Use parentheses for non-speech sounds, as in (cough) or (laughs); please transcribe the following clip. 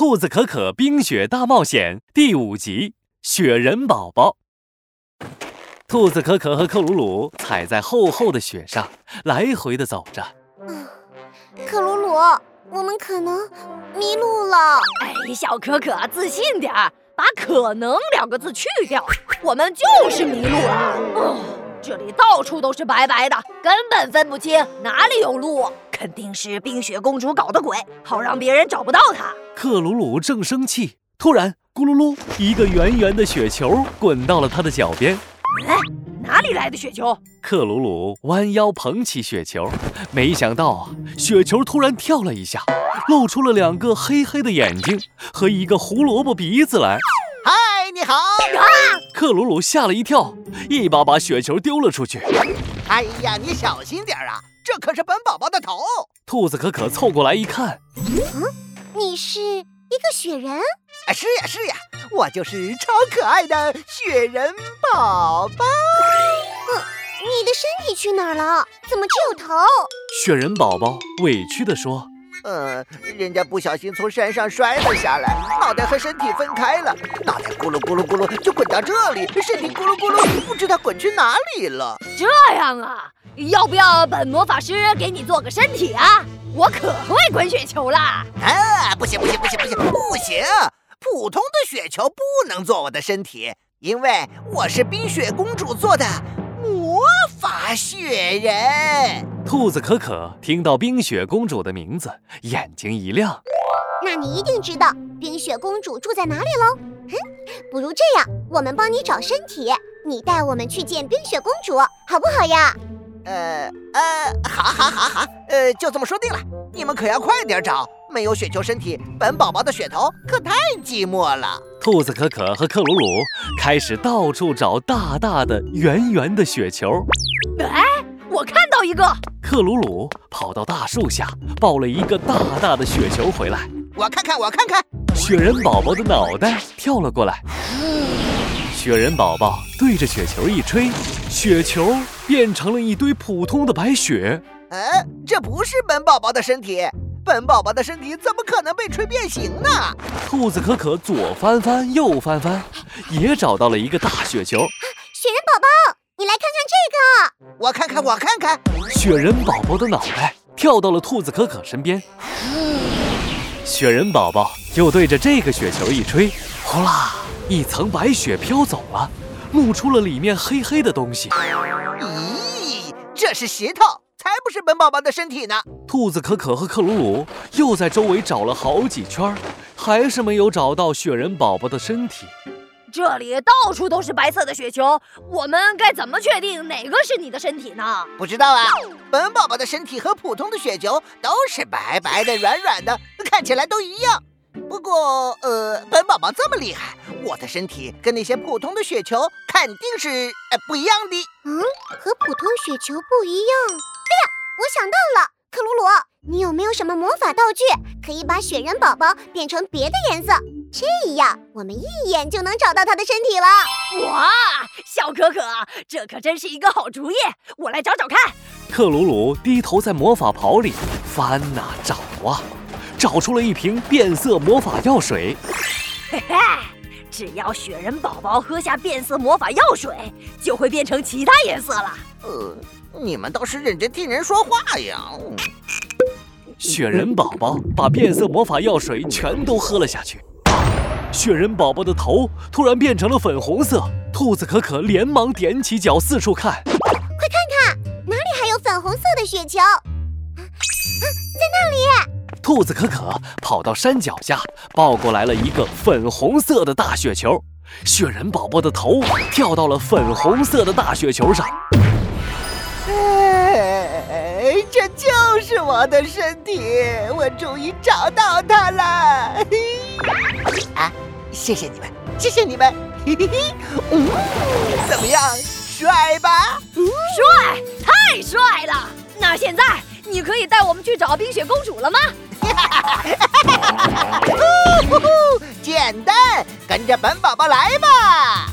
兔子可可冰雪大冒险》第五集《雪人宝宝》。兔子可可和克鲁鲁踩在厚厚的雪上，来回的走着。嗯，克鲁鲁，我们可能迷路了。哎，小可可，自信点儿，把“可能”两个字去掉，我们就是迷路了。哦，这里到处都是白白的，根本分不清哪里有路。肯定是冰雪公主搞的鬼，好让别人找不到她。克鲁鲁正生气，突然咕噜噜，一个圆圆的雪球滚到了他的脚边。哎，哪里来的雪球？克鲁鲁弯腰捧起雪球，没想到啊，雪球突然跳了一下，露出了两个黑黑的眼睛和一个胡萝卜鼻子来。嗨，你好！啊！克鲁鲁吓了一跳，一把把雪球丢了出去。哎呀，你小心点啊，这可是本宝宝的头。兔子可可凑过来一看，嗯，你是一个雪人？哎，是呀，是呀。我就是超可爱的雪人宝宝。嗯，你的身体去哪儿了？怎么只有头？雪人宝宝委屈地说：“呃，人家不小心从山上摔了下来，脑袋和身体分开了，脑袋咕噜咕噜咕噜就滚到这里，身体咕噜咕噜不知道滚去哪里了。这样啊？要不要本魔法师给你做个身体啊？我可会滚雪球啦！啊，不行不行不行不行不行！”普通的雪球不能做我的身体，因为我是冰雪公主做的魔法雪人。兔子可可听到冰雪公主的名字，眼睛一亮。那你一定知道冰雪公主住在哪里喽？哼，不如这样，我们帮你找身体，你带我们去见冰雪公主，好不好呀？呃呃，好，好，好，好，呃，就这么说定了。你们可要快点找。没有雪球身体，本宝宝的雪头可太寂寞了。兔子可可和克鲁鲁开始到处找大大的、圆圆的雪球。哎，我看到一个！克鲁鲁跑到大树下，抱了一个大大的雪球回来。我看看，我看看。雪人宝宝的脑袋跳了过来。雪人宝宝对着雪球一吹，雪球变成了一堆普通的白雪。哎，这不是本宝宝的身体。本宝宝的身体怎么可能被吹变形呢？兔子可可左翻翻右翻翻，也找到了一个大雪球。雪人宝宝，你来看看这个，我看看，我看看。雪人宝宝的脑袋跳到了兔子可可身边。嗯雪人宝宝又对着这个雪球一吹，呼啦，一层白雪飘走了，露出了里面黑黑的东西。咦，这是石头。才不是本宝宝的身体呢！兔子可可和克鲁鲁又在周围找了好几圈，还是没有找到雪人宝宝的身体。这里到处都是白色的雪球，我们该怎么确定哪个是你的身体呢？不知道啊。本宝宝的身体和普通的雪球都是白白的、软软的，看起来都一样。不过，呃，本宝宝这么厉害，我的身体跟那些普通的雪球肯定是呃不一样的。嗯，和普通雪球不一样。哎呀，我想到了，克鲁鲁，你有没有什么魔法道具可以把雪人宝宝变成别的颜色？这样我们一眼就能找到他的身体了。哇，小可可，这可真是一个好主意！我来找找看。克鲁鲁低头在魔法袍里翻呐找啊，找出了一瓶变色魔法药水。嘿嘿，只要雪人宝宝喝下变色魔法药水，就会变成其他颜色了。呃。你们倒是认真听人说话呀！(laughs) 雪人宝宝把变色魔法药水全都喝了下去，雪人宝宝的头突然变成了粉红色。兔子可可连忙踮起脚四处看，快看看哪里还有粉红色的雪球？啊，在那里！兔子可可跑到山脚下，抱过来了一个粉红色的大雪球。雪人宝宝的头跳到了粉红色的大雪球上。哎，这就是我的身体，我终于找到它了！啊，谢谢你们，谢谢你们！嘿嘿嘿，嗯，怎么样，帅吧？帅，太帅了！那现在你可以带我们去找冰雪公主了吗？(laughs) (laughs) 简单，跟着本宝宝来吧！